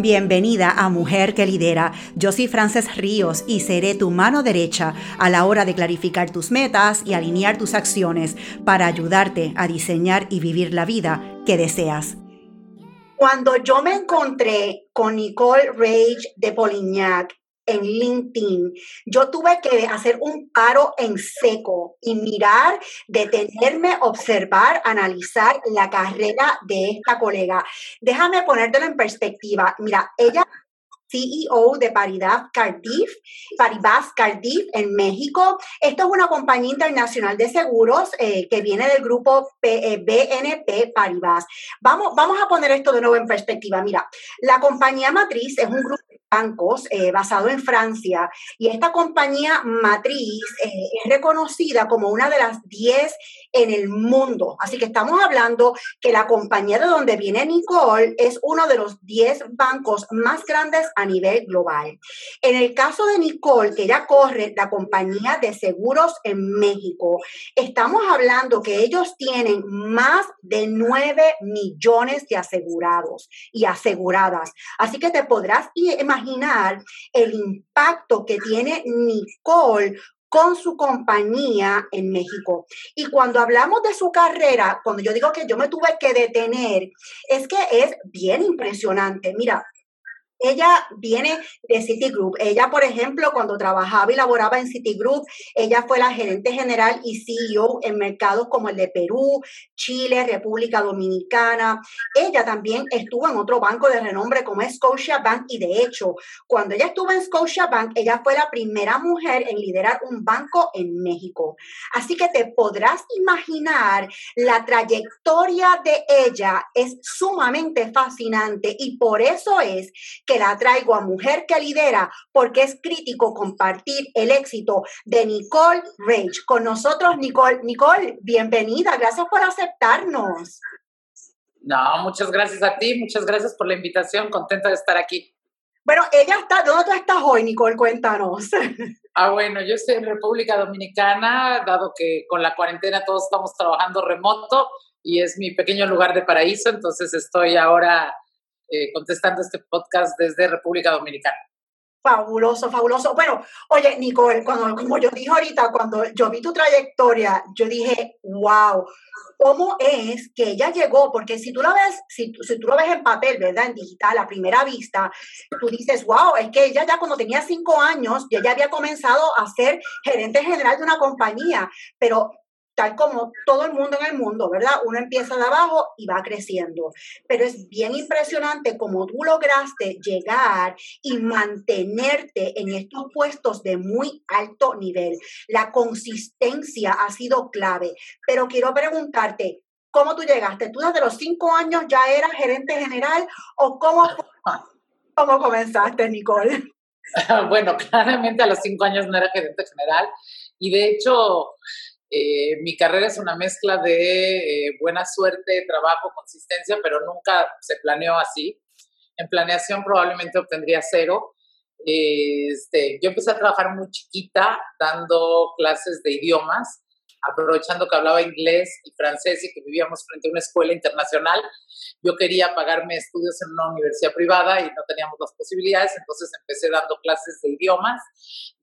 Bienvenida a Mujer que Lidera. Yo soy Frances Ríos y seré tu mano derecha a la hora de clarificar tus metas y alinear tus acciones para ayudarte a diseñar y vivir la vida que deseas. Cuando yo me encontré con Nicole Rage de Polignac en LinkedIn, yo tuve que hacer un paro en seco y mirar, detenerme, observar, analizar la carrera de esta colega. Déjame ponértelo en perspectiva. Mira, ella CEO de Paridad Cardiff, Paribas Cardiff en México. Esto es una compañía internacional de seguros eh, que viene del grupo eh, Paribas. Vamos, vamos a poner esto de nuevo en perspectiva. Mira, la compañía matriz es un grupo bancos eh, basado en Francia y esta compañía matriz eh, es reconocida como una de las 10 en el mundo. Así que estamos hablando que la compañía de donde viene Nicole es uno de los 10 bancos más grandes a nivel global. En el caso de Nicole, que ella corre la compañía de seguros en México, estamos hablando que ellos tienen más de 9 millones de asegurados y aseguradas. Así que te podrás imaginar imaginar el impacto que tiene Nicole con su compañía en México. Y cuando hablamos de su carrera, cuando yo digo que yo me tuve que detener, es que es bien impresionante. Mira, ella viene de Citigroup. Ella, por ejemplo, cuando trabajaba y laboraba en Citigroup, ella fue la gerente general y CEO en mercados como el de Perú, Chile, República Dominicana. Ella también estuvo en otro banco de renombre como Scotiabank y de hecho, cuando ella estuvo en Scotiabank, ella fue la primera mujer en liderar un banco en México. Así que te podrás imaginar la trayectoria de ella es sumamente fascinante y por eso es que la traigo a Mujer que Lidera porque es crítico compartir el éxito de Nicole Rage. Con nosotros, Nicole. Nicole, bienvenida. Gracias por aceptarnos. No, muchas gracias a ti, muchas gracias por la invitación, contenta de estar aquí. Bueno, ella está, ¿dónde tú estás hoy, Nicole? Cuéntanos. Ah, bueno, yo estoy en República Dominicana, dado que con la cuarentena todos estamos trabajando remoto y es mi pequeño lugar de paraíso, entonces estoy ahora eh, contestando este podcast desde República Dominicana. Fabuloso, fabuloso. Bueno, oye, Nicole, cuando, como yo dije ahorita, cuando yo vi tu trayectoria, yo dije, wow, ¿cómo es que ella llegó? Porque si tú la ves, si, si tú lo ves en papel, ¿verdad? En digital, a primera vista, tú dices, wow, es que ella ya cuando tenía cinco años, ya había comenzado a ser gerente general de una compañía, pero tal como todo el mundo en el mundo, ¿verdad? Uno empieza de abajo y va creciendo. Pero es bien impresionante cómo tú lograste llegar y mantenerte en estos puestos de muy alto nivel. La consistencia ha sido clave. Pero quiero preguntarte, ¿cómo tú llegaste? ¿Tú desde los cinco años ya eras gerente general o cómo, cómo comenzaste, Nicole? Bueno, claramente a los cinco años no era gerente general y de hecho eh, mi carrera es una mezcla de eh, buena suerte, trabajo, consistencia, pero nunca se planeó así. En planeación probablemente obtendría cero. este, yo empecé a trabajar muy chiquita dando clases de idiomas, aprovechando que hablaba inglés y francés y que vivíamos frente a una escuela internacional. Yo quería pagarme estudios en una universidad privada y no teníamos las posibilidades, entonces empecé dando clases de idiomas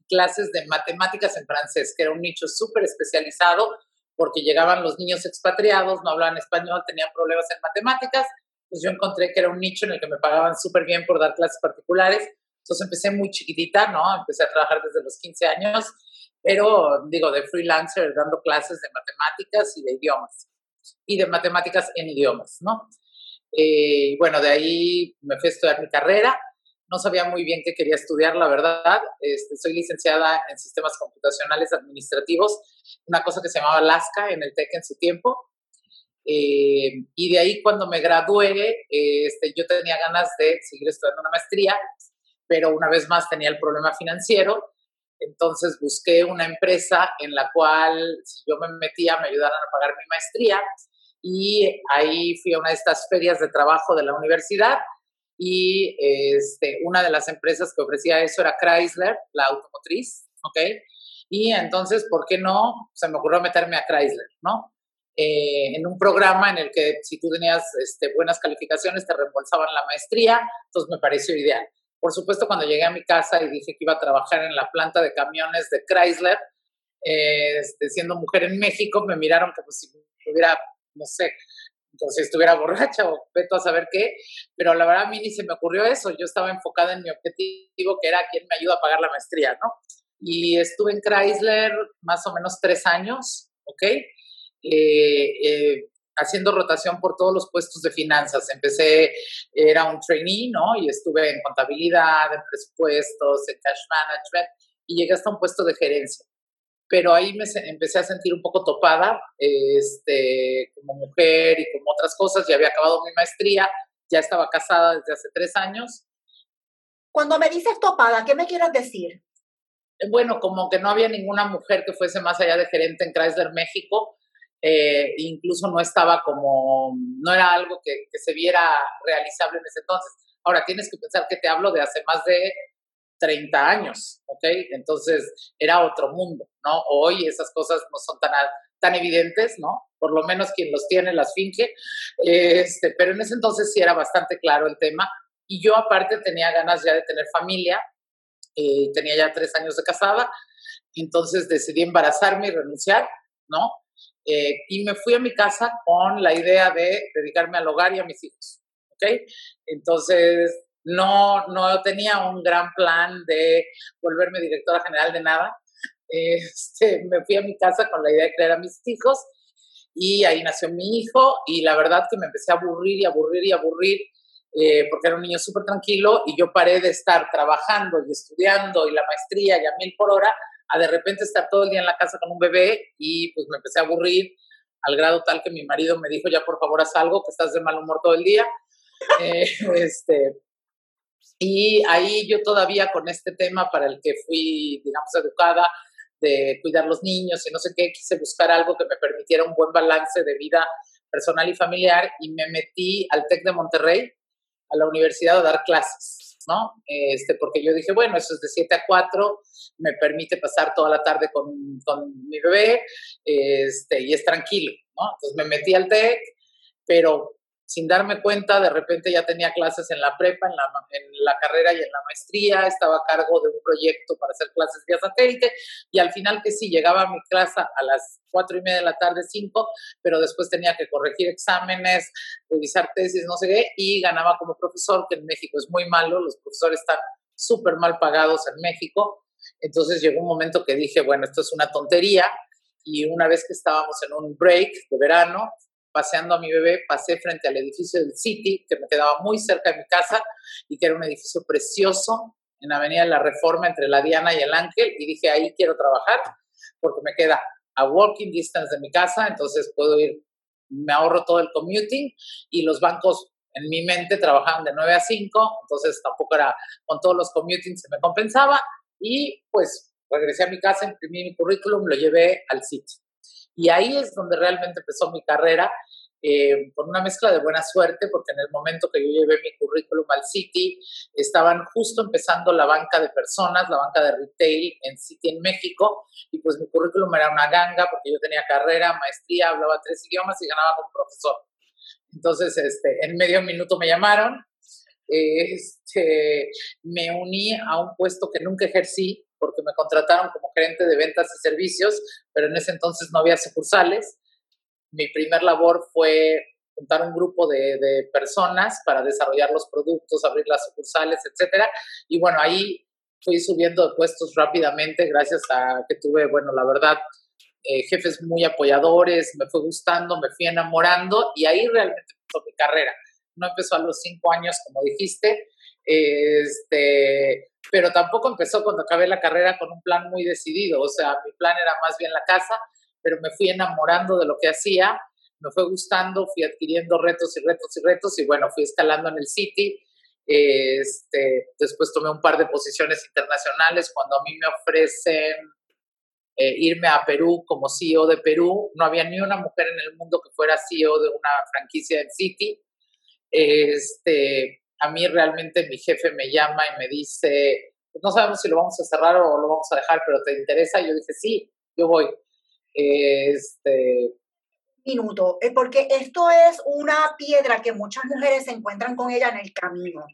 clases de matemáticas en francés, que era un nicho súper especializado porque llegaban los niños expatriados, no hablaban español, tenían problemas en matemáticas, pues yo encontré que era un nicho en el que me pagaban súper bien por dar clases particulares. Entonces empecé muy chiquitita, ¿no? Empecé a trabajar desde los 15 años, pero digo, de freelancer, dando clases de matemáticas y de idiomas, y de matemáticas en idiomas, ¿no? Eh, bueno, de ahí me fui a estudiar mi carrera no sabía muy bien qué quería estudiar, la verdad. Este, soy licenciada en sistemas computacionales administrativos, una cosa que se llamaba LASCA en el TEC en su tiempo. Eh, y de ahí cuando me gradué, este, yo tenía ganas de seguir estudiando una maestría, pero una vez más tenía el problema financiero. Entonces busqué una empresa en la cual, yo me metía, me ayudaran a pagar mi maestría. Y ahí fui a una de estas ferias de trabajo de la universidad y este, una de las empresas que ofrecía eso era Chrysler, la automotriz, ¿ok? Y entonces, ¿por qué no? Se me ocurrió meterme a Chrysler, ¿no? eh, en un programa en el que si tú tenías este, buenas calificaciones te reembolsaban la maestría, entonces me pareció ideal. Por supuesto, cuando llegué a mi casa y dije que iba a trabajar en la planta de camiones de Chrysler, eh, este, siendo mujer en México, me miraron como si tuviera, no sé, como si estuviera borracha o veto a saber qué, pero la verdad a mí ni se me ocurrió eso, yo estaba enfocada en mi objetivo, que era quién me ayuda a pagar la maestría, ¿no? Y estuve en Chrysler más o menos tres años, ¿ok? Eh, eh, haciendo rotación por todos los puestos de finanzas. Empecé, era un trainee, ¿no? Y estuve en contabilidad, en presupuestos, en cash management, y llegué hasta un puesto de gerencia. Pero ahí me empecé a sentir un poco topada, este, como mujer y como otras cosas. Ya había acabado mi maestría, ya estaba casada desde hace tres años. Cuando me dices topada, ¿qué me quieres decir? Bueno, como que no había ninguna mujer que fuese más allá de gerente en Chrysler México eh, incluso no estaba como, no era algo que, se viera realizable en ese entonces. Ahora tienes que pensar que te hablo de hace más de 30 años, ¿ok? Entonces era otro mundo, ¿no? Hoy esas cosas no son tan, tan evidentes, ¿no? Por lo menos quien los tiene las finge, este, pero en ese entonces sí era bastante claro el tema. Y yo aparte tenía ganas ya de tener familia, eh, tenía ya tres años de casada, entonces decidí embarazarme y renunciar, ¿no? Eh, y me fui a mi casa con la idea de dedicarme al hogar y a mis hijos. ¿Ok? Entonces, no, no tenía un gran plan de volverme directora general de nada. Este, me fui a mi casa con la idea de crear a mis hijos y ahí nació mi hijo y la verdad que me empecé a aburrir y aburrir y aburrir eh, porque era un niño súper tranquilo y yo paré de estar trabajando y estudiando y la maestría y a mil por hora a de repente estar todo el día en la casa con un bebé y pues me empecé a aburrir al grado tal que mi marido me dijo, ya por favor haz algo, que estás de mal humor todo el día. Eh, este, y ahí yo todavía con este tema para el que fui, digamos, educada, de cuidar los niños y no sé qué, quise buscar algo que me permitiera un buen balance de vida personal y familiar y me metí al TEC de Monterrey, a la universidad a dar clases. ¿no? Este, porque yo dije, bueno, eso es de 7 a 4, me permite pasar toda la tarde con, con mi bebé este, y es tranquilo, ¿no? Entonces me metí al TEC, pero sin darme cuenta, de repente ya tenía clases en la prepa, en la, en la carrera y en la maestría, estaba a cargo de un proyecto para hacer clases vía satélite, y al final que sí, llegaba a mi clase a las cuatro y media de la tarde, cinco, pero después tenía que corregir exámenes, revisar tesis, no sé qué, y ganaba como profesor, que en México es muy malo, los profesores están súper mal pagados en México, entonces llegó un momento que dije, bueno, esto es una tontería, y una vez que estábamos en un break de verano, paseando a mi bebé, pasé frente al edificio del City, que me quedaba muy cerca de mi casa y que era un edificio precioso en la Avenida de la Reforma entre la Diana y el Ángel, y dije, ahí quiero trabajar porque me queda a walking distance de mi casa, entonces puedo ir, me ahorro todo el commuting y los bancos en mi mente trabajaban de 9 a 5, entonces tampoco era, con todos los commuting se me compensaba y pues regresé a mi casa, imprimí mi currículum, lo llevé al City. Y ahí es donde realmente empezó mi carrera, eh, con una mezcla de buena suerte, porque en el momento que yo llevé mi currículum al City, estaban justo empezando la banca de personas, la banca de retail en City en México, y pues mi currículum era una ganga, porque yo tenía carrera, maestría, hablaba tres idiomas y ganaba como profesor. Entonces, este, en medio minuto me llamaron, este, me uní a un puesto que nunca ejercí, porque me contrataron como gerente de ventas y servicios, pero en ese entonces no había sucursales. Mi primer labor fue juntar un grupo de, de personas para desarrollar los productos, abrir las sucursales, etcétera. Y bueno, ahí fui subiendo de puestos rápidamente gracias a que tuve, bueno, la verdad, eh, jefes muy apoyadores, me fue gustando, me fui enamorando y ahí realmente empezó mi carrera. No empezó a los cinco años, como dijiste, este, pero tampoco empezó cuando acabé la carrera con un plan muy decidido, o sea, mi plan era más bien la casa, pero me fui enamorando de lo que hacía, me fue gustando, fui adquiriendo retos y retos y retos y bueno, fui escalando en el City. Este, después tomé un par de posiciones internacionales. Cuando a mí me ofrecen eh, irme a Perú como CEO de Perú, no había ni una mujer en el mundo que fuera CEO de una franquicia en City. Este, a mí realmente mi jefe me llama y me dice, pues no sabemos si lo vamos a cerrar o lo vamos a dejar, pero ¿te interesa? Y yo dije, sí, yo voy. Este, minuto, eh, porque esto es una piedra que muchas mujeres se encuentran con ella en el camino.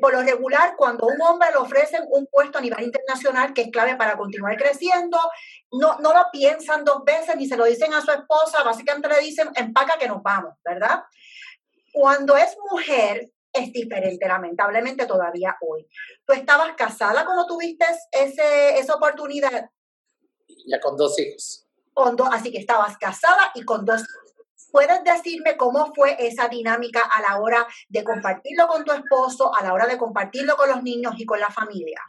Por lo regular, cuando a un hombre le ofrecen un puesto a nivel internacional que es clave para continuar creciendo, no, no lo piensan dos veces ni se lo dicen a su esposa, básicamente le dicen, empaca que nos vamos, ¿verdad? Cuando es mujer, es diferente, lamentablemente todavía hoy. ¿Tú estabas casada cuando tuviste ese, esa oportunidad? Ya con dos hijos así que estabas casada y con dos. ¿Puedes decirme cómo fue esa dinámica a la hora de compartirlo con tu esposo, a la hora de compartirlo con los niños y con la familia?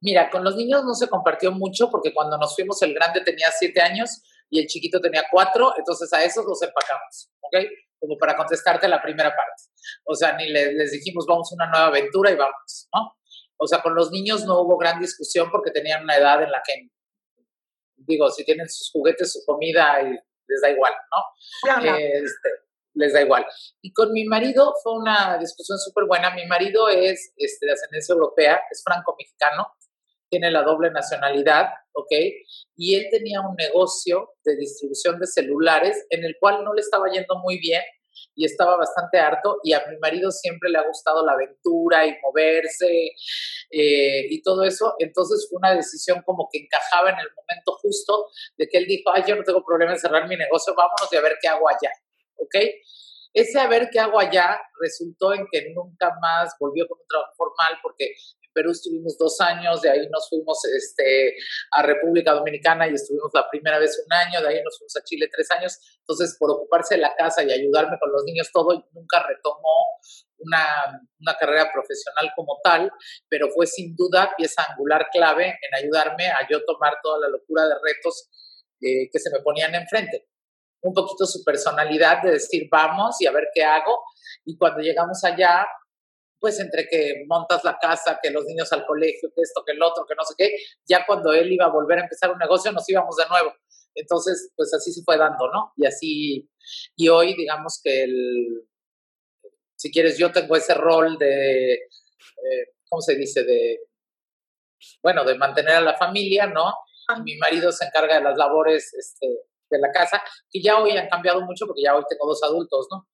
Mira, con los niños no se compartió mucho porque cuando nos fuimos el grande tenía siete años y el chiquito tenía cuatro, entonces a esos los empacamos, ¿ok? Como para contestarte la primera parte. O sea, ni les, les dijimos vamos a una nueva aventura y vamos, ¿no? O sea, con los niños no hubo gran discusión porque tenían una edad en la que digo, si tienen sus juguetes, su comida, y les da igual, ¿no? Este, les da igual. Y con mi marido fue una discusión súper buena. Mi marido es este, de ascendencia europea, es franco-mexicano, tiene la doble nacionalidad, ¿ok? Y él tenía un negocio de distribución de celulares en el cual no le estaba yendo muy bien y estaba bastante harto y a mi marido siempre le ha gustado la aventura y moverse eh, y todo eso. Entonces fue una decisión como que encajaba en el momento justo de que él dijo, ay, yo no tengo problema en cerrar mi negocio, vámonos y a ver qué hago allá, ¿ok? Ese a ver qué hago allá resultó en que nunca más volvió con un trabajo formal porque Perú estuvimos dos años, de ahí nos fuimos este, a República Dominicana y estuvimos la primera vez un año, de ahí nos fuimos a Chile tres años. Entonces, por ocuparse de la casa y ayudarme con los niños, todo, nunca retomó una, una, carrera profesional como tal, pero fue sin duda pieza angular clave en ayudarme a yo tomar toda la locura de retos eh, que se me ponían enfrente. Un poquito su personalidad de decir, vamos y a ver qué hago. Y cuando llegamos allá, pues entre que montas la casa, que los niños al colegio, que esto, que el otro, que no sé qué, ya cuando él iba a volver a empezar un negocio nos íbamos de nuevo. Entonces, pues así se fue dando, ¿no? Y así, y hoy digamos que el, si quieres, yo tengo ese rol de, eh, ¿cómo se dice? De, bueno, de mantener a la familia, ¿no? mi marido se encarga de las labores este, de la casa, que ya hoy han cambiado mucho porque ya hoy tengo dos adultos, ¿no?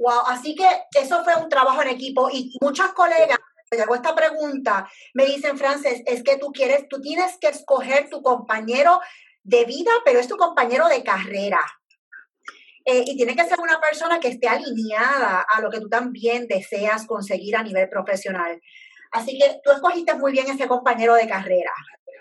Wow, así que eso fue un trabajo en equipo y muchas colegas me hago esta pregunta, me dicen, Frances, es que tú quieres, tú tienes que escoger tu compañero de vida, pero es tu compañero de carrera. Eh, y tiene que ser una persona que esté alineada a lo que tú también deseas conseguir a nivel profesional. Así que tú escogiste muy bien ese compañero de carrera.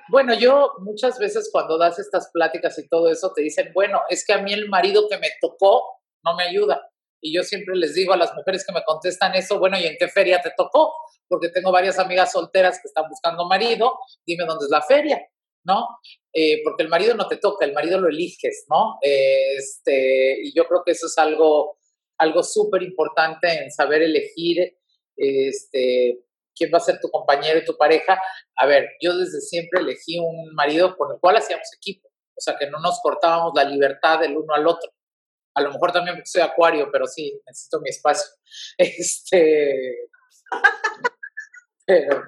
Bueno, yo muchas veces cuando das estas pláticas y todo eso te dicen, bueno, es que a mí el marido que me tocó no me ayuda. Y yo siempre les digo a las mujeres que me contestan eso, bueno, ¿y en qué feria te tocó? Porque tengo varias amigas solteras que están buscando marido, dime dónde es la feria, ¿no? Eh, porque el marido no te toca, el marido lo eliges, ¿no? este, y yo creo que eso es algo, algo súper importante en saber elegir este, quién va a ser tu compañero y tu pareja. A ver, yo desde siempre elegí un marido con el cual hacíamos equipo, o sea, que no nos cortábamos la libertad del uno al otro. A lo mejor también soy acuario, pero sí, necesito mi espacio. Este. pero,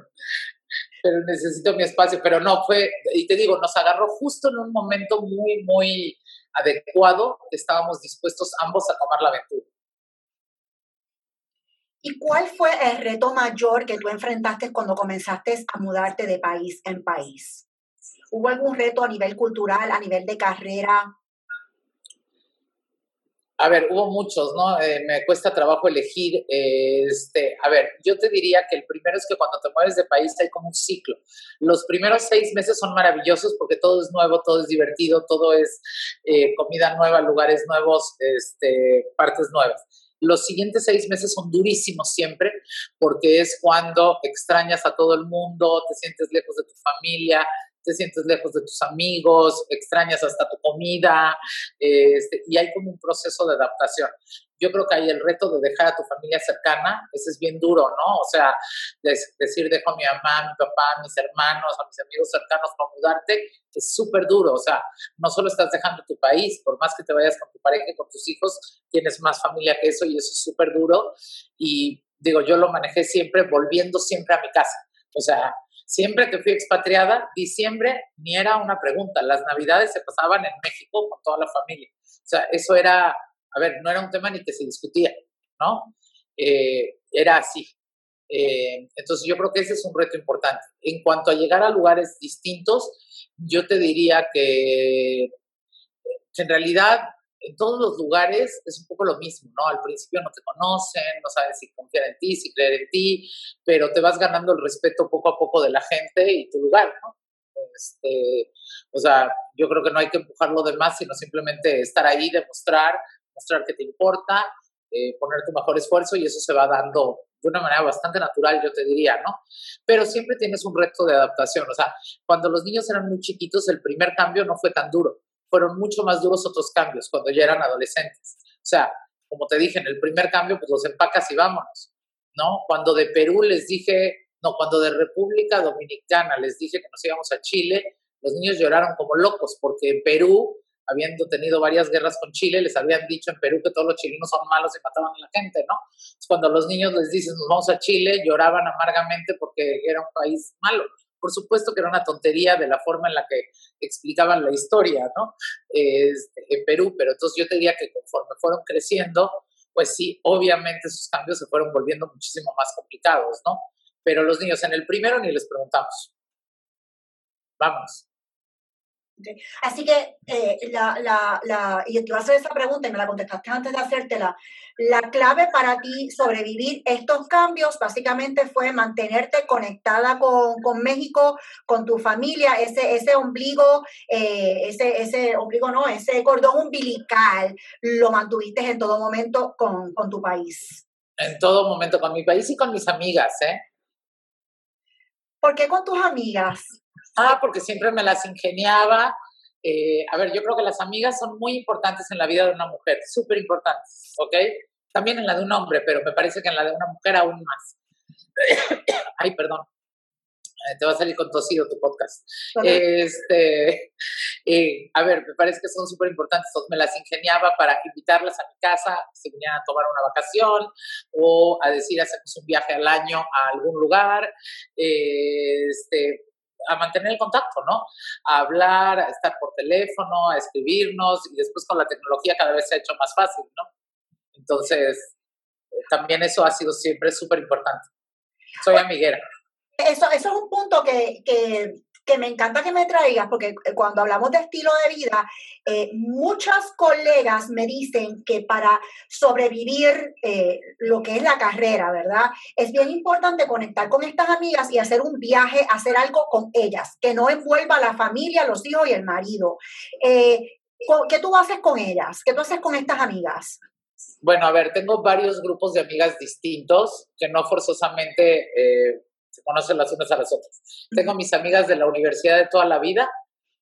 pero necesito mi espacio. Pero no, fue, y te digo, nos agarró justo en un momento muy, muy adecuado. Estábamos dispuestos ambos a tomar la aventura. ¿Y cuál fue el reto mayor que tú enfrentaste cuando comenzaste a mudarte de país en país? ¿Hubo algún reto a nivel cultural, a nivel de carrera? A ver, hubo muchos, ¿no? Eh, me cuesta trabajo elegir. este, a ver, yo te diría que el primero es que cuando te mueves de país hay como un ciclo. Los primeros seis meses son maravillosos porque todo es nuevo, todo es divertido, todo es eh, comida nueva, lugares nuevos, este, partes nuevas. Los siguientes seis meses son durísimos siempre porque es cuando extrañas a todo el mundo, te sientes lejos de tu familia, te sientes lejos de tus amigos, extrañas hasta tu comida, este, y hay como un proceso de adaptación. Yo creo que hay el reto de dejar a tu familia cercana, ese es bien duro, ¿no? O sea, decir dejo a mi mamá, a mi papá, a mis hermanos, a mis amigos cercanos para mudarte, es súper duro, o sea, no solo estás dejando tu país, por más que te vayas con tu pareja y con tus hijos, tienes más familia que eso y eso es súper duro. Y digo, yo lo manejé siempre volviendo siempre a mi casa. O sea, Siempre que fui expatriada, diciembre ni era una pregunta. Las navidades se pasaban en México con toda la familia. O sea, eso era, a ver, no era un tema ni que se discutía, ¿no? Eh, era así. Eh, entonces yo creo que ese es un reto importante. En cuanto a llegar a lugares distintos, yo te diría que, que en realidad en todos los lugares es un poco lo mismo, ¿no? Al principio no te conocen, no sabes si confiar en ti, si creer en ti, pero te vas ganando el respeto poco a poco de la gente y tu lugar, ¿no? Este, o sea, yo creo que no hay que empujar lo demás, sino simplemente estar ahí, demostrar, mostrar que te importa, eh, poner tu mejor esfuerzo y eso se va dando de una manera bastante natural, yo te diría, ¿no? Pero siempre tienes un reto de adaptación, o sea, cuando los niños eran muy chiquitos, el primer cambio no fue tan duro fueron mucho más duros otros cambios cuando ya eran adolescentes. O sea, como te dije, en el primer cambio, pues los empacas y vámonos, ¿no? Cuando de Perú les dije, no, cuando de República Dominicana les dije que nos íbamos a Chile, los niños lloraron como locos porque en Perú, habiendo tenido varias guerras con Chile, les habían dicho en Perú que todos los chilenos son malos y mataban a la gente, ¿no? cuando los niños les dicen nos vamos a Chile, lloraban amargamente porque era un país malo. Por supuesto que era una tontería de la forma en la que explicaban la historia, ¿no? Este, en Perú, pero entonces yo te diría que conforme fueron creciendo, pues sí, obviamente esos cambios se fueron volviendo muchísimo más complicados, ¿no? Pero los niños en el primero ni les preguntamos. Vamos. Así que eh, la, la, la, y te iba a hacer esa pregunta y me la contestaste antes de hacértela. La clave para ti sobrevivir estos cambios básicamente fue mantenerte conectada con, con México, con tu familia, ese, ese ombligo, eh, ese, ese ombligo no, ese cordón umbilical, lo mantuviste en todo momento con, con tu país. En todo momento con mi país y con mis amigas, ¿eh? ¿Por qué con tus amigas? Ah, porque siempre me las ingeniaba. Eh, a ver, yo creo que las amigas son muy importantes en la vida de una mujer, súper importantes, ¿ok? También en la de un hombre, pero me parece que en la de una mujer aún más. Ay, perdón. Eh, te va a salir con tosido tu podcast. Este, eh, a ver, me parece que son súper importantes. me las ingeniaba para invitarlas a mi casa, si vinieran a tomar una vacación o a decir, hacemos un viaje al año a algún lugar. este, a mantener el contacto, ¿no? A hablar, a estar por teléfono, a escribirnos y después con la tecnología cada vez se ha hecho más fácil, ¿no? Entonces, también eso ha sido siempre súper importante. Soy amiguera. Eso, eso es un punto que, que que me encanta que me traigas, porque eh, cuando hablamos de estilo de vida, eh, muchas colegas me dicen que para sobrevivir eh, lo que es la carrera, ¿verdad? Es bien importante conectar con estas amigas y hacer un viaje, hacer algo con ellas, que no envuelva a la familia, los hijos y el marido. ¿Qué tú haces con ellas? ¿Qué tú haces con estas amigas? Bueno, a ver, tengo varios grupos de amigas distintos que no forzosamente se conocen las unas a las otras. Tengo mis amigas de la universidad de toda la vida,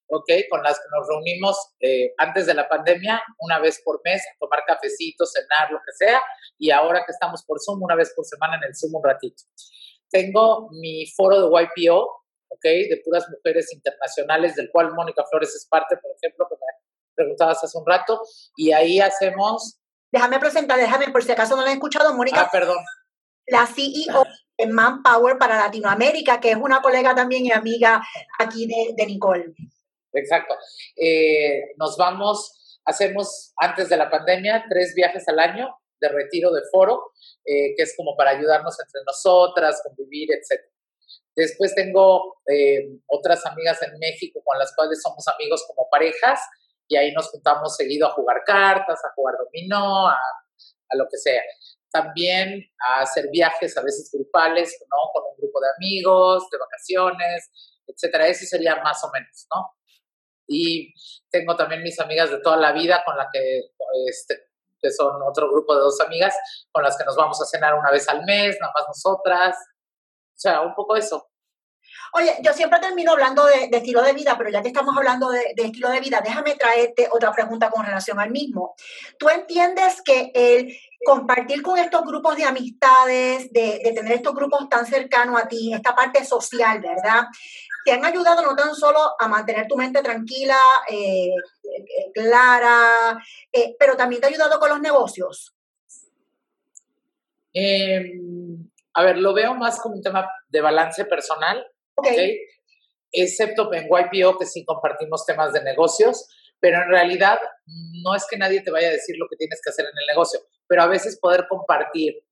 ¿ok? Con las que nos reunimos eh, antes de la pandemia, una vez por mes, a tomar cafecitos, cenar, lo que sea, y ahora que estamos por Zoom, una vez por semana en el Zoom un ratito. Tengo mi foro de YPO, ¿ok? De puras mujeres internacionales, del cual Mónica Flores es parte, por ejemplo, que me preguntabas hace un rato, y ahí hacemos... Déjame presentar, déjame, por si acaso no la he escuchado, Mónica. Ah, perdón. La CEO en Manpower para Latinoamérica, que es una colega también y amiga aquí de, Nicole. Exacto. Eh, nos vamos, hacemos antes de la pandemia tres viajes al año de retiro de foro, eh, que es como para ayudarnos entre nosotras, convivir, etc. Después tengo eh, otras amigas en México con las cuales somos amigos como parejas y ahí nos juntamos seguido a jugar cartas, a jugar dominó, a, a lo que sea también a hacer viajes a veces grupales, ¿no? Con un grupo de amigos, de vacaciones, etcétera. Eso sería más o menos, ¿no? Y tengo también mis amigas de toda la vida con la que, este, que son otro grupo de dos amigas con las que nos vamos a cenar una vez al mes, nada más nosotras. O sea, un poco eso. Oye, yo siempre termino hablando de, estilo de vida, pero ya que estamos hablando de, estilo de vida, déjame traerte otra pregunta con relación al mismo. ¿Tú entiendes que el compartir con estos grupos de amistades, de, tener estos grupos tan cercanos a ti, esta parte social, ¿verdad? Te han ayudado no tan solo a mantener tu mente tranquila, eh, eh, clara, eh, pero también te ha ayudado con los negocios. Em, a ver, lo veo más como un tema de balance personal Okay. Excepto en YPO, que sí compartimos temas de negocios, pero en realidad no es que nadie te vaya a decir lo que tienes que hacer en el negocio, pero a veces poder compartir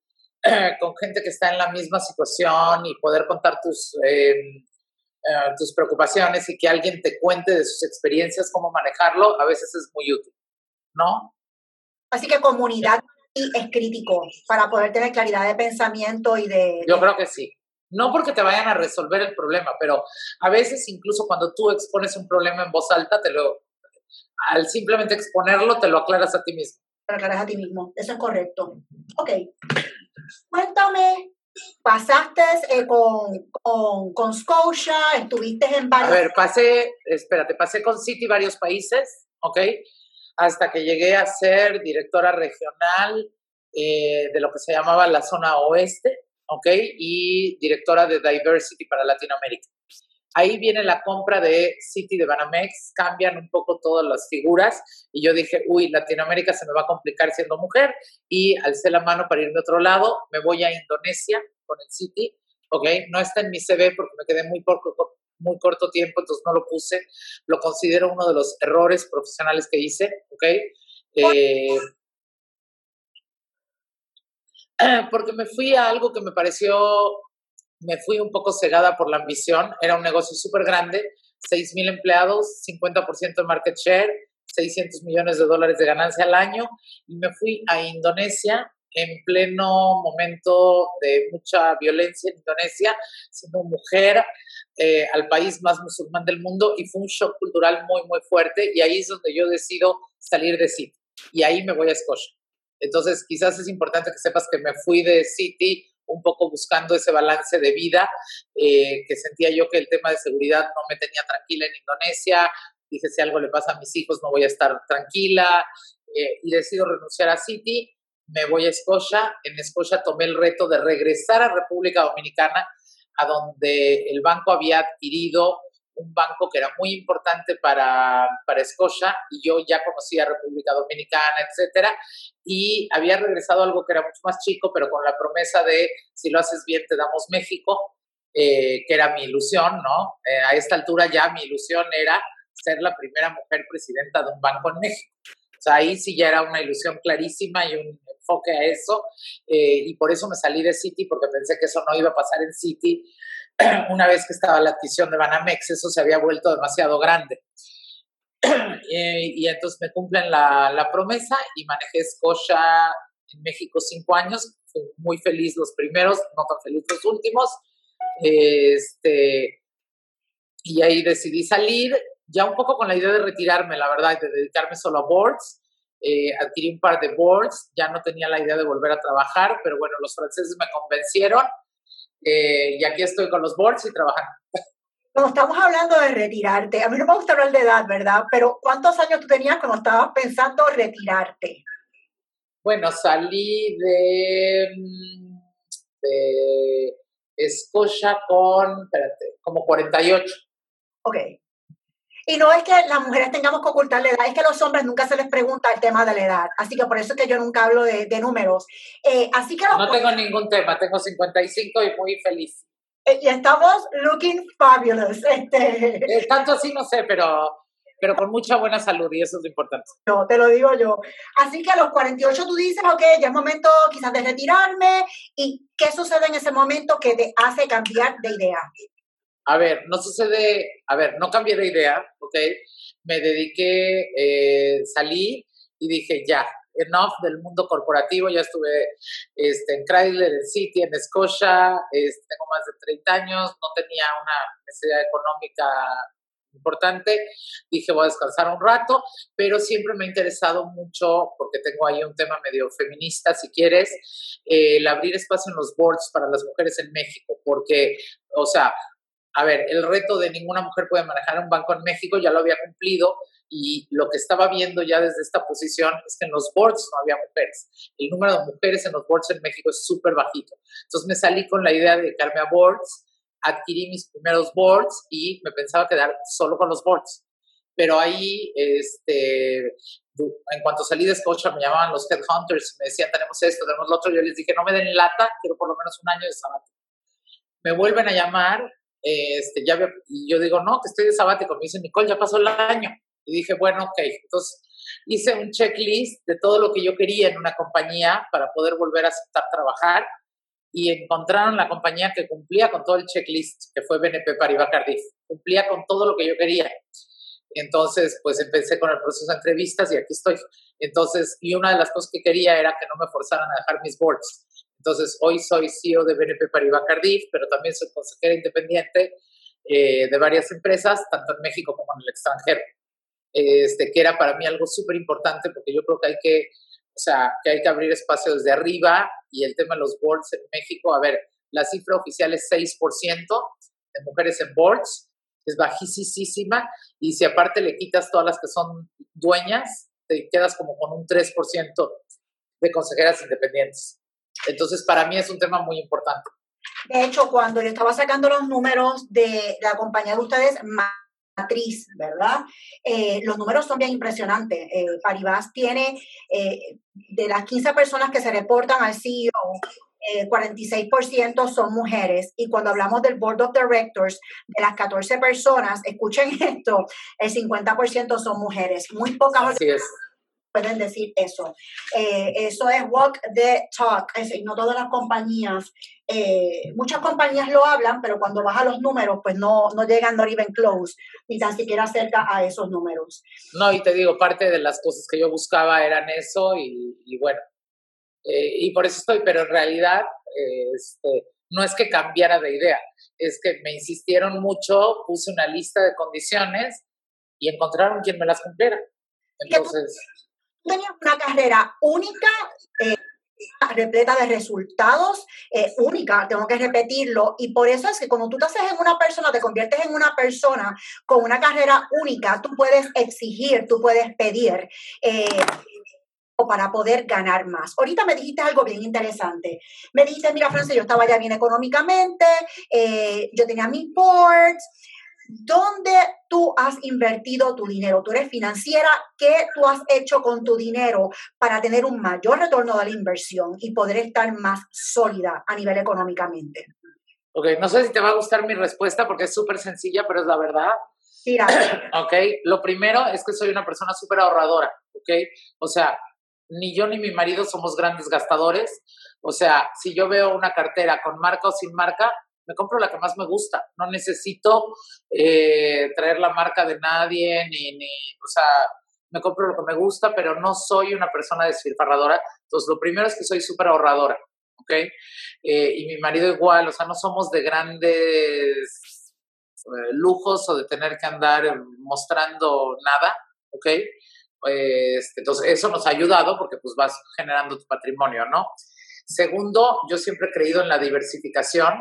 con gente que está en la misma situación y poder contar tus, em, eh, tus preocupaciones y que alguien te cuente de sus experiencias, cómo manejarlo, a veces es muy útil, ¿no? Así que comunidad es crítico para poder tener claridad de pensamiento y de... Yo creo que sí. No porque te vayan a resolver el problema, pero a veces incluso cuando tú expones un problema en voz alta, te lo, al simplemente exponerlo, te lo aclaras a ti mismo. Te lo aclaras a ti mismo, eso es correcto. Ok. Cuéntame, pasaste eh, con, con, con, Scotia, estuviste en varios... A ver, pasé, espérate, pasé con City varios países, ¿ok? Hasta que llegué a ser directora regional eh, de lo que se llamaba la zona oeste, ¿ok? Y directora de Diversity para Latinoamérica. Ahí viene la compra de City de Banamex, cambian un poco todas las figuras y yo dije, uy, Latinoamérica se me va a complicar siendo mujer y alcé la mano para irme a otro lado, me voy a Indonesia con el City, ¿ok? No está en mi CV porque me quedé muy poco, muy corto tiempo, entonces no lo puse. Lo considero uno de los errores profesionales que hice, ¿ok? Eh, porque me fui a algo que me pareció me fui un poco cegada por la ambición. Era un negocio súper grande, 6 mil empleados, 50% de market share, 600 millones de dólares de ganancia al año. Y me fui a Indonesia en pleno momento de mucha violencia en Indonesia, siendo mujer eh, al país más musulmán del mundo y fue un shock cultural muy, muy fuerte y ahí es donde yo decido salir de City y ahí me voy a Escocia. Entonces, quizás es importante que sepas que me fui de City un poco buscando ese balance de vida, eh, que sentía yo que el tema de seguridad no me tenía tranquila en Indonesia, dije si algo le pasa a mis hijos no voy a estar tranquila eh, y decido renunciar a City, me voy a Escocia, en Escocia tomé el reto de regresar a República Dominicana, a donde el banco había adquirido un banco que era muy importante para, para Escocia y yo ya conocía República Dominicana, etcétera, y había regresado a algo que era mucho más chico, pero con la promesa de si lo haces bien te damos México, eh, que era mi ilusión, ¿no? Eh, a esta altura ya mi ilusión era ser la primera mujer presidenta de un banco en México. O sea, ahí sí ya era una ilusión clarísima y un enfoque a eso, eh, y por eso me salí de City, porque pensé que eso no iba a pasar en City, una vez que estaba la adquisición de Banamex, eso se había vuelto demasiado grande. y, entonces me cumplen la, la, promesa y manejé Scotia en México cinco años. Fui muy feliz los primeros, no tan feliz los últimos. Este, y ahí decidí salir, ya un poco con la idea de retirarme, la verdad, de dedicarme solo a boards. Eh, adquirí un par de boards, ya no tenía la idea de volver a trabajar, pero bueno, los franceses me convencieron eh, y aquí estoy con los boards y trabajando. Cuando estamos hablando de retirarte, a mí no me gusta hablar de edad, ¿verdad? Pero ¿cuántos años tú tenías cuando estabas pensando retirarte? Bueno, salí de, mm, de Escocia con, espérate, como 48. Ok. Y no es que las mujeres tengamos que ocultar la edad, es que a los hombres nunca se les pregunta el tema de la edad. Así que por eso es que yo nunca hablo de, números. Eh, así que no tengo ningún tema, tengo 55 y muy feliz. Eh, y estamos looking fabulous. Este. Eh, tanto así no sé, pero, pero con mucha buena salud y eso es lo importante. No, te lo digo yo. Así que a los 48 tú dices, ok, ya es momento quizás de retirarme. ¿Y qué sucede en ese momento que te hace cambiar de idea? A ver, no sucede, a ver, no cambié de idea, ¿ok? Me dediqué, eh, salí y dije, ya, enough del mundo corporativo, ya estuve este, en Chrysler, en City, en Scotia, este, tengo más de 30 años, no tenía una necesidad económica importante, dije voy a descansar un rato, pero siempre me ha interesado mucho, porque tengo ahí un tema medio feminista, si quieres, el abrir espacio en los boards para las mujeres en México, porque, o sea, a ver, el reto de ninguna mujer puede manejar un banco en México ya lo había cumplido y lo que estaba viendo ya desde esta posición es que en los boards no había mujeres. El número de mujeres en los boards en México es súper bajito. Entonces me salí con la idea de dedicarme a boards, adquirí mis primeros boards y me pensaba quedar solo con los boards. Pero ahí, este, en cuanto salí de Scotia, me llamaban los headhunters, me decían, tenemos esto, tenemos lo otro. Yo les dije, no me den lata, quiero por lo menos un año de sábado. Me vuelven a llamar este, ya y yo digo, no, que estoy de sabático. Me dice, Nicole, ya pasó el año. Y dije, bueno, ok. Entonces hice un checklist de todo lo que yo quería en una compañía para poder volver a aceptar trabajar y encontraron la compañía que cumplía con todo el checklist, que fue BNP Paribas Cardiff. Cumplía con todo lo que yo quería. Entonces, pues empecé con el proceso de entrevistas y aquí estoy. Entonces, y una de las cosas que quería era que no me forzaran a dejar mis boards. Entonces, hoy soy CEO de BNP Paribas Cardiff, pero también soy consejera independiente eh, de varias empresas, tanto en México como en el extranjero. Este, que era para mí algo súper importante porque yo creo que hay que, o sea, que hay que abrir espacio desde arriba y el tema de los boards en México, a ver, la cifra oficial es 6% de mujeres en boards, es bajísima y si aparte le quitas todas las que son dueñas, te quedas como con un 3% de consejeras independientes. Entonces, para mí es un tema muy importante. De hecho, cuando yo estaba sacando los números de la compañía de ustedes, matriz, ¿verdad? Eh, los números son bien impresionantes. Eh, Paribas tiene, eh, de las 15 personas que se reportan al CEO, 46% son mujeres. Y cuando hablamos del Board of Directors, de las 14 personas, escuchen esto, el 50% son mujeres. Muy pocas Así es pueden decir eso. Eh, eso es walk the talk, es decir, no todas las compañías, eh, muchas compañías lo hablan, pero cuando baja los números, pues no, no llegan not even close, ni tan siquiera cerca a esos números. No, y te digo, parte de las cosas que yo buscaba eran eso y, bueno, eh, y por eso estoy, pero en realidad este, no es que cambiara de idea, es que me insistieron mucho, puse una lista de condiciones y encontraron quien me las cumpliera. Entonces tenías una carrera única, eh, repleta de resultados, eh, única, tengo que repetirlo, y por eso es que cuando tú te haces en una persona, te conviertes en una persona con una carrera única, tú puedes exigir, tú puedes pedir. Eh, para poder ganar más. Ahorita me dijiste algo bien interesante. Me dijiste, mira, Francia, yo estaba ya bien económicamente, yo tenía mis boards, ¿Dónde tú has invertido tu dinero? Tú eres financiera, ¿qué tú has hecho con tu dinero para tener un mayor retorno de la inversión y poder estar más sólida a nivel económicamente? Ok, no sé si te va a gustar mi respuesta porque es súper sencilla, pero es la verdad. Mira. ok, lo primero es que soy una persona súper ahorradora, ok. O sea, ni yo ni mi marido somos grandes gastadores. O sea, si yo veo una cartera con marca o sin marca, me compro la que más me gusta, no necesito eh, traer la marca de nadie, ni, ni, o sea, me compro lo que me gusta, pero no soy una persona despilfarradora. Entonces, lo primero es que soy súper ahorradora, ¿ok? Eh, y mi marido igual, o sea, no somos de grandes eh, lujos o de tener que andar mostrando nada, ¿ok? Este, entonces, eso nos ha ayudado porque pues vas generando tu patrimonio, ¿no? Segundo, yo siempre he creído en la diversificación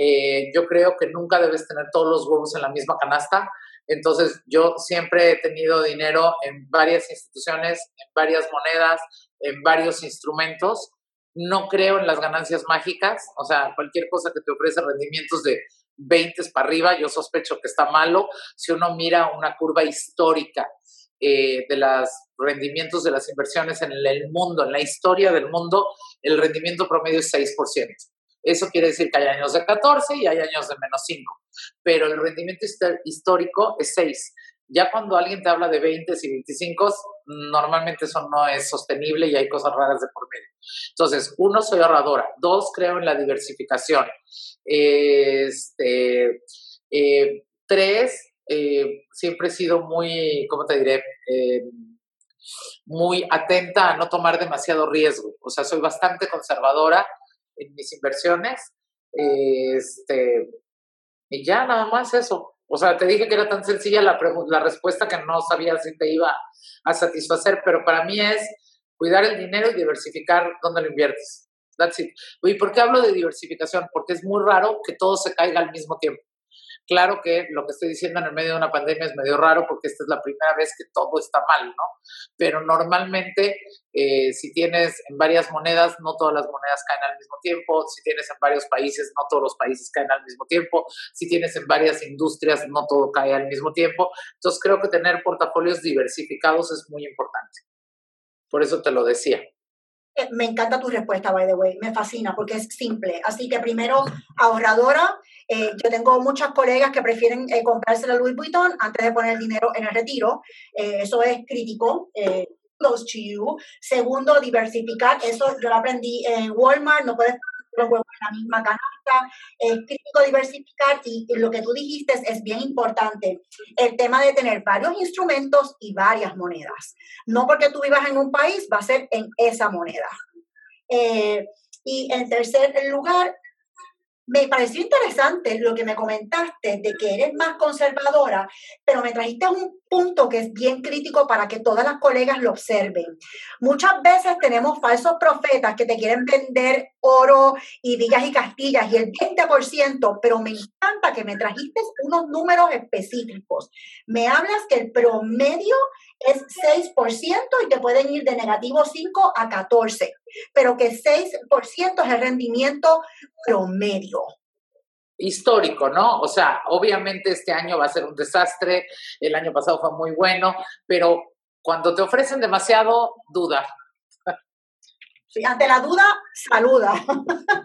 eh, yo creo que nunca debes tener todos los huevos en la misma canasta. Entonces, yo siempre he tenido dinero en varias instituciones, en varias monedas, en varios instrumentos. No creo en las ganancias mágicas, o sea, cualquier cosa que te ofrece rendimientos de 20 para arriba, yo sospecho que está malo. Si uno mira una curva histórica eh, de los rendimientos de las inversiones en el mundo, en la historia del mundo, el rendimiento promedio es 6%. Eso quiere decir que hay años de 14 y hay años de menos 5, pero el rendimiento histórico es 6. Ya cuando alguien te habla de 20 y 25, normalmente eso no es sostenible y hay cosas raras de por medio. Entonces, uno, soy ahorradora. Dos, creo en la diversificación. Este, eh, tres, eh, siempre he sido muy, ¿cómo te diré? Eh, muy atenta a no tomar demasiado riesgo. O sea, soy bastante conservadora en mis inversiones. Este, y ya nada más eso. O sea, te dije que era tan sencilla la, la respuesta que no sabía si te iba a satisfacer, pero para mí es cuidar el dinero y diversificar dónde lo inviertes. That's it. ¿Y por qué hablo de diversificación? Porque es muy raro que todo se caiga al mismo tiempo. Claro que lo que estoy diciendo en el medio de una pandemia es medio raro porque esta es la primera vez que todo está mal, ¿no? Pero normalmente eh, si tienes en varias monedas, no todas las monedas caen al mismo tiempo, si tienes en varios países, no todos los países caen al mismo tiempo, si tienes en varias industrias, no todo cae al mismo tiempo. Entonces creo que tener portafolios diversificados es muy importante. Por eso te lo decía. Eh, me encanta tu respuesta, by the way, me fascina porque es simple. Así que primero, ahorradora Eh, yo tengo muchas colegas que prefieren eh, comprarse la Louis Vuitton antes de poner el dinero en el retiro. Eh, eso es crítico. close to you. Segundo, diversificar. Eso yo lo aprendí en Walmart. No puedes los huevos en la misma canasta. Es crítico diversificar y, lo que tú dijiste es, bien importante. El tema de tener varios instrumentos y varias monedas. No porque tú vivas en un país, va a ser en esa moneda. y en tercer lugar, me pareció interesante lo que me comentaste de que eres más conservadora, pero me trajiste un punto que es bien crítico para que todas las colegas lo observen. Muchas veces tenemos falsos profetas que te quieren vender oro y villas y castillas y el 20%, pero me encanta que me trajiste unos números específicos. Me hablas que el promedio es 6% y te pueden ir de negativo 5 a 14, pero que 6% es el rendimiento promedio histórico, ¿no? O sea, obviamente este año va a ser un desastre, el año pasado fue muy bueno, pero cuando te ofrecen demasiado, duda. Sí, ante la duda, saluda.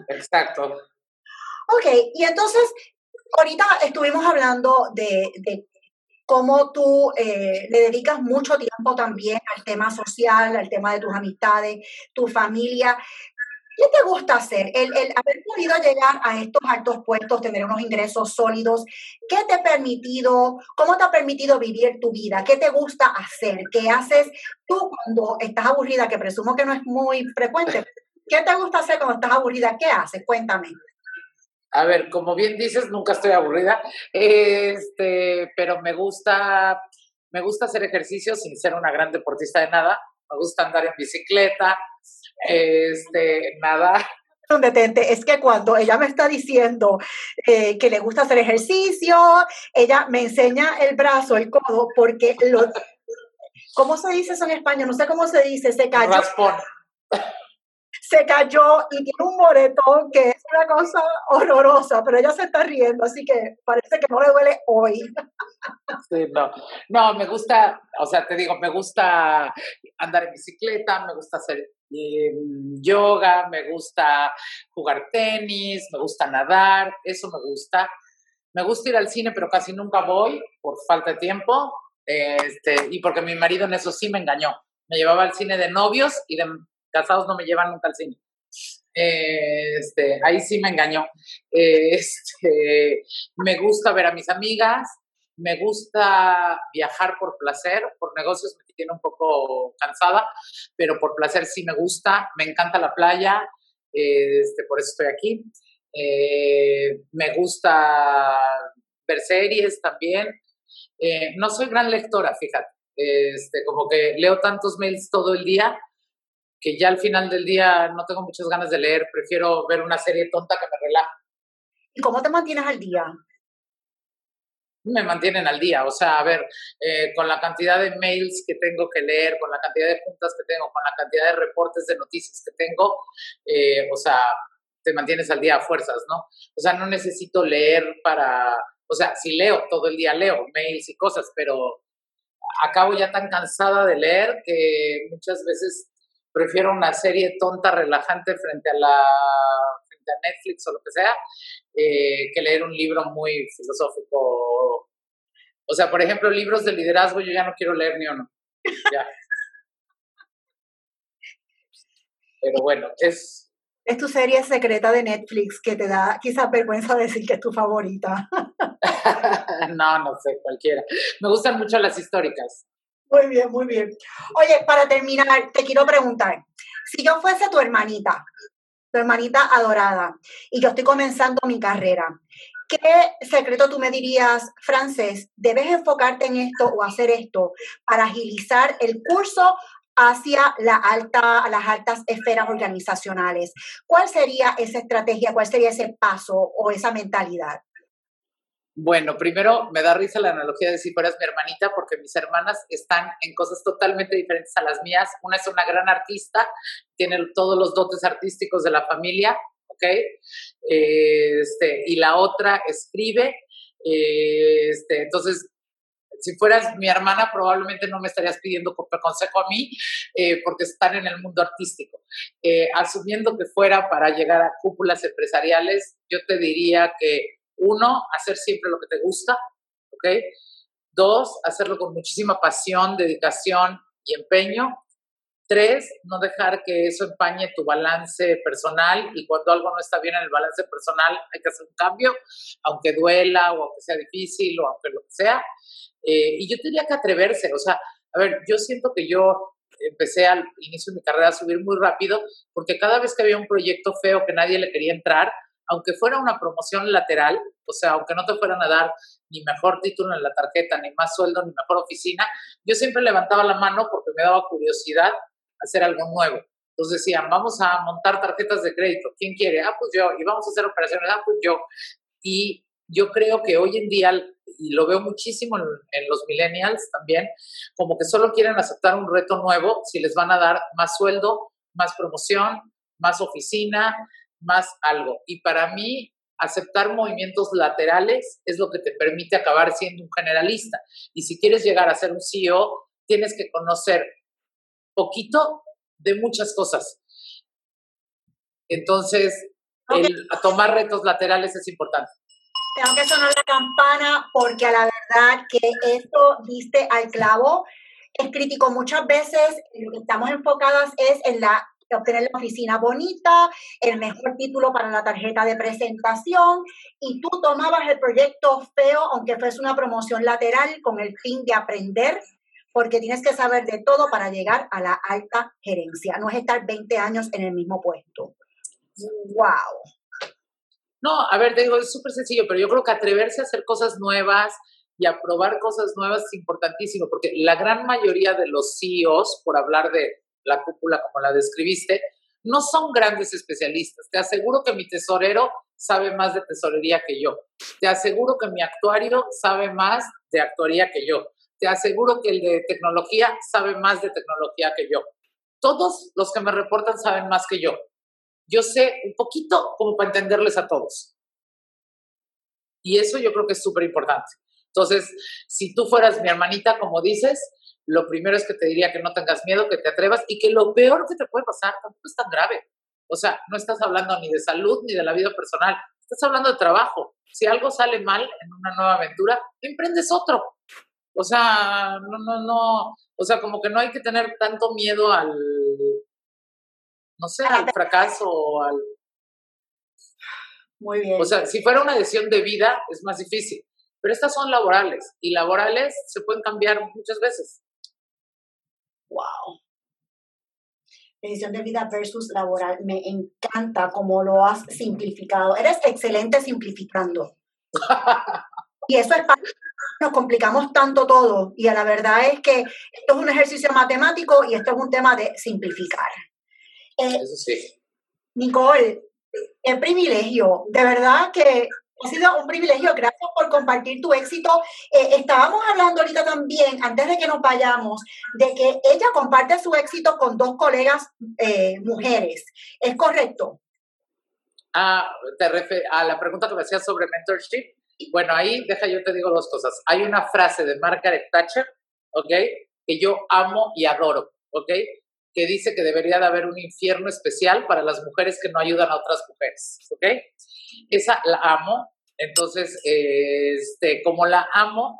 Exacto. Ok, y entonces, ahorita estuvimos hablando de, cómo tú eh, le dedicas mucho tiempo también al tema social, al tema de tus amistades, tu familia. ¿Qué te gusta hacer? El, haber podido llegar a estos altos puestos, tener unos ingresos sólidos, ¿qué te ha permitido, cómo te ha permitido vivir tu vida? ¿Qué te gusta hacer? ¿Qué haces tú cuando estás aburrida? Que presumo que no es muy frecuente. ¿Qué te gusta hacer cuando estás aburrida? ¿Qué haces? Cuéntame. A ver, como bien dices, nunca estoy aburrida, este, pero me gusta, me gusta hacer ejercicio sin ser una gran deportista de nada. Me gusta andar en bicicleta, este, nada. Detente, es que cuando ella me está diciendo eh, que le gusta hacer ejercicio, ella me enseña el brazo, el codo, porque lo, ¿cómo se dice eso en español? No sé cómo se dice, se cayó. Raspón se cayó y tiene un moretón que es una cosa horrorosa, pero ella se está riendo, así que parece que no le duele hoy. No. No, me gusta, o sea, te digo, me gusta andar en bicicleta, me gusta hacer em, yoga, me gusta jugar tenis, me gusta nadar, eso me gusta. Me gusta ir al cine, pero casi nunca voy por falta de tiempo. Este, y porque mi marido en eso sí me engañó. Me llevaba al cine de novios y de casados no me llevan nunca al cine. este, ahí sí me engañó. Este, me gusta ver a mis amigas, me gusta viajar por placer, por negocios me tiene un poco cansada, pero por placer sí me gusta, me encanta la playa, este, por eso estoy aquí. Eh, me gusta ver series también. Eh, no soy gran lectora, fíjate. Este, como que leo tantos mails todo el día que ya al final del día no tengo muchas ganas de leer, prefiero ver una serie tonta que me relaja. ¿Y cómo te mantienes al día? Me mantienen al día, o sea, a ver, eh, con la cantidad de mails que tengo que leer, con la cantidad de juntas que tengo, con la cantidad de reportes de noticias que tengo, eh, o sea, te mantienes al día a fuerzas, ¿no? O sea, no necesito leer para, o sea, si leo, todo el día leo mails y cosas, pero acabo ya tan cansada de leer que muchas veces prefiero una serie tonta, relajante frente a la frente a Netflix o lo que sea, eh, que leer un libro muy filosófico. O sea, por ejemplo, libros de liderazgo yo ya no quiero leer ni uno. Ya. Pero bueno, es... Es tu serie secreta de Netflix que te da quizás vergüenza decir que es tu favorita. no, no sé, cualquiera. Me gustan mucho las históricas. Muy bien, muy bien. Oye, para terminar, te quiero preguntar, si yo fuese tu hermanita, tu hermanita adorada, y yo estoy comenzando mi carrera, ¿qué secreto tú me dirías, Frances, debes enfocarte en esto o hacer esto para agilizar el curso hacia la alta, las altas esferas organizacionales? ¿Cuál sería esa estrategia, cuál sería ese paso o esa mentalidad? Bueno, primero me da risa la analogía de si fueras mi hermanita, porque mis hermanas están en cosas totalmente diferentes a las mías. Una es una gran artista, tiene todos los dotes artísticos de la familia, ¿ok? Este, y la otra escribe. Este, entonces, si fueras mi hermana, probablemente no me estarías pidiendo consejo a mí, eh, porque están en el mundo artístico. Eh, asumiendo que fuera para llegar a cúpulas empresariales, yo te diría que Uno, hacer siempre lo que te gusta, ¿ok? Dos, hacerlo con muchísima pasión, dedicación y empeño. Tres, no dejar que eso empañe tu balance personal y cuando algo no está bien en el balance personal hay que hacer un cambio, aunque duela o aunque sea difícil o aunque lo que sea. Eh, y yo tenía que atreverse, o sea, a ver, yo siento que yo empecé al inicio de mi carrera a subir muy rápido porque cada vez que había un proyecto feo que nadie le quería entrar, aunque fuera una promoción lateral, o sea, aunque no te fueran a dar ni mejor título en la tarjeta, ni más sueldo, ni mejor oficina, yo siempre levantaba la mano porque me daba curiosidad hacer algo nuevo. Entonces decían, vamos a montar tarjetas de crédito. ¿Quién quiere? Ah, pues yo. Y vamos a hacer operaciones. Ah, pues yo. Y yo creo que hoy en día, y lo veo muchísimo en, en, los millennials también, como que solo quieren aceptar un reto nuevo si les van a dar más sueldo, más promoción, más oficina, más algo. Y para mí, aceptar movimientos laterales es lo que te permite acabar siendo un generalista. Y si quieres llegar a ser un CEO, tienes que conocer poquito de muchas cosas. Entonces, el, tomar retos laterales es importante. Tengo que sonar la campana porque a la verdad que esto diste al clavo. Es crítico muchas veces, lo que estamos enfocadas es en la obtener la oficina bonita, el mejor título para la tarjeta de presentación y tú tomabas el proyecto feo, aunque fuese una promoción lateral, con el fin de aprender porque tienes que saber de todo para llegar a la alta gerencia, no es estar 20 años en el mismo puesto. ¡Wow! No, a ver, te digo, es súper sencillo, pero yo creo que atreverse a hacer cosas nuevas y a probar cosas nuevas es importantísimo, porque la gran mayoría de los CEOs, por hablar de la cúpula como la describiste, no son grandes especialistas. Te aseguro que mi tesorero sabe más de tesorería que yo. Te aseguro que mi actuario sabe más de actuaría que yo te aseguro que el de tecnología sabe más de tecnología que yo. Todos los que me reportan saben más que yo. Yo sé un poquito como para entenderles a todos. Y eso yo creo que es súper importante. Entonces, si tú fueras mi hermanita, como dices, lo primero es que te diría que no tengas miedo, que te atrevas y que lo peor que te puede pasar tampoco es tan grave. O sea, no estás hablando ni de salud ni de la vida personal, estás hablando de trabajo. Si algo sale mal en una nueva aventura, emprendes otro. O sea, no, no, no, o sea, como que no hay que tener tanto miedo al, no sé, al fracaso o al... Muy bien. O sea, si fuera una decisión de vida es más difícil, pero estas son laborales y laborales se pueden cambiar muchas veces. Wow. Decisión de vida versus laboral. Me encanta cómo lo has simplificado. Eres excelente simplificando. y eso es parte nos complicamos tanto todo y a la verdad es que esto es un ejercicio matemático y esto es un tema de simplificar. Eh, Eso sí. Nicole, qué privilegio, de verdad que ha sido un privilegio, gracias por compartir tu éxito. Eh, estábamos hablando ahorita también, antes de que nos vayamos, de que ella comparte su éxito con dos colegas eh, mujeres. ¿Es correcto? Ah, te a la pregunta que me hacías sobre mentorship. Bueno, ahí deja yo te digo dos cosas. Hay una frase de Margaret Thatcher, ¿ok? Que yo amo y adoro, ¿ok? Que dice que debería de haber un infierno especial para las mujeres que no ayudan a otras mujeres, ¿ok? Esa la amo. Entonces, este, como la amo,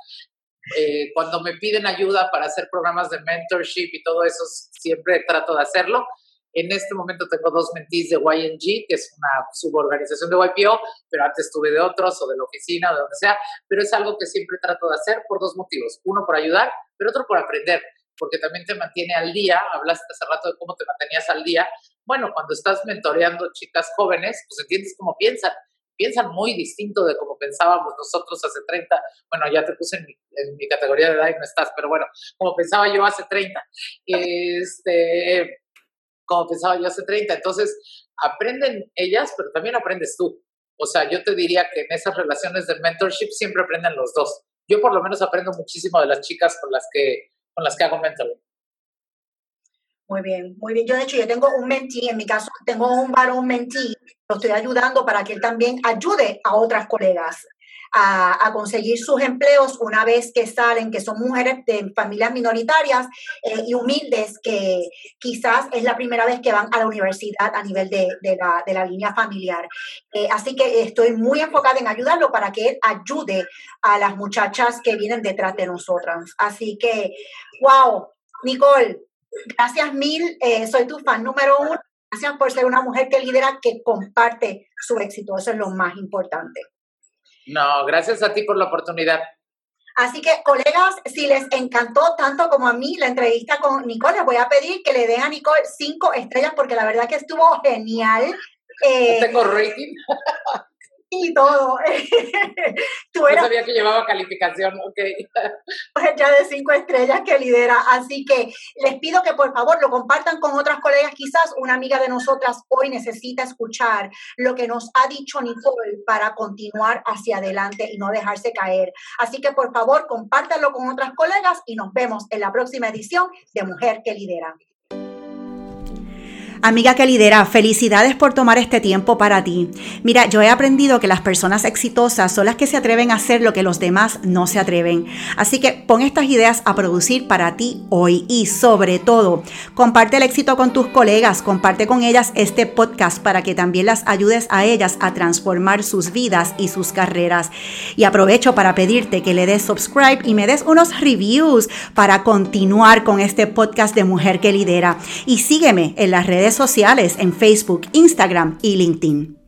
eh, cuando me piden ayuda para hacer programas de mentorship y todo eso, siempre trato de hacerlo. En este momento tengo dos mentees de YNG, que es una suborganización de YPO, pero antes tuve de otros o de la oficina o de donde sea, pero es algo que siempre trato de hacer por dos motivos. Uno, por ayudar, pero otro, por aprender, porque también te mantiene al día. Hablaste hace rato de cómo te mantenías al día. Bueno, cuando estás mentoreando chicas jóvenes, pues entiendes cómo piensan. Piensan muy distinto de cómo pensábamos nosotros hace 30. Bueno, ya te puse en mi, en mi categoría de edad y no estás, pero bueno, como pensaba yo hace 30. Este como pensaba yo hace 30. Entonces, aprenden ellas, pero también aprendes tú. O sea, yo te diría que en esas relaciones de mentorship siempre aprenden los dos. Yo por lo menos aprendo muchísimo de las chicas con las que, con las que hago mentoring. Muy bien, muy bien. Yo, de hecho, yo tengo un mentee, en mi caso, tengo un varón mentee, lo estoy ayudando para que él también ayude a otras colegas a, conseguir sus empleos una vez que salen, que son mujeres de familias minoritarias eh, y humildes, que quizás es la primera vez que van a la universidad a nivel de, la, línea familiar. Eh, así que estoy muy enfocada en ayudarlo para que él ayude a las muchachas que vienen detrás de nosotras. Así que, wow, Nicole, gracias mil, eh, soy tu fan número uno. Gracias por ser una mujer que lidera, que comparte su éxito. Eso es lo más importante. No, gracias a ti por la oportunidad. Así que, colegas, si les encantó tanto como a mí la entrevista con Nicole, les voy a pedir que le den a Nicole cinco estrellas porque la verdad que estuvo genial. Eh, tengo rating. y todo. Tú no sabía que llevaba calificación, ok. Ya de cinco estrellas que lidera. Así que les pido que por favor lo compartan con otras colegas. Quizás una amiga de nosotras hoy necesita escuchar lo que nos ha dicho Nicole para continuar hacia adelante y no dejarse caer. Así que por favor compártanlo con otras colegas y nos vemos en la próxima edición de Mujer que Lidera. Amiga que lidera, felicidades por tomar este tiempo para ti. Mira, yo he aprendido que las personas exitosas son las que se atreven a hacer lo que los demás no se atreven. Así que pon estas ideas a producir para ti hoy y sobre todo, comparte el éxito con tus colegas, comparte con ellas este podcast para que también las ayudes a ellas a transformar sus vidas y sus carreras. Y aprovecho para pedirte que le des subscribe y me des unos reviews para continuar con este podcast de Mujer que Lidera. Y sígueme en las sociales en Facebook, Instagram y LinkedIn.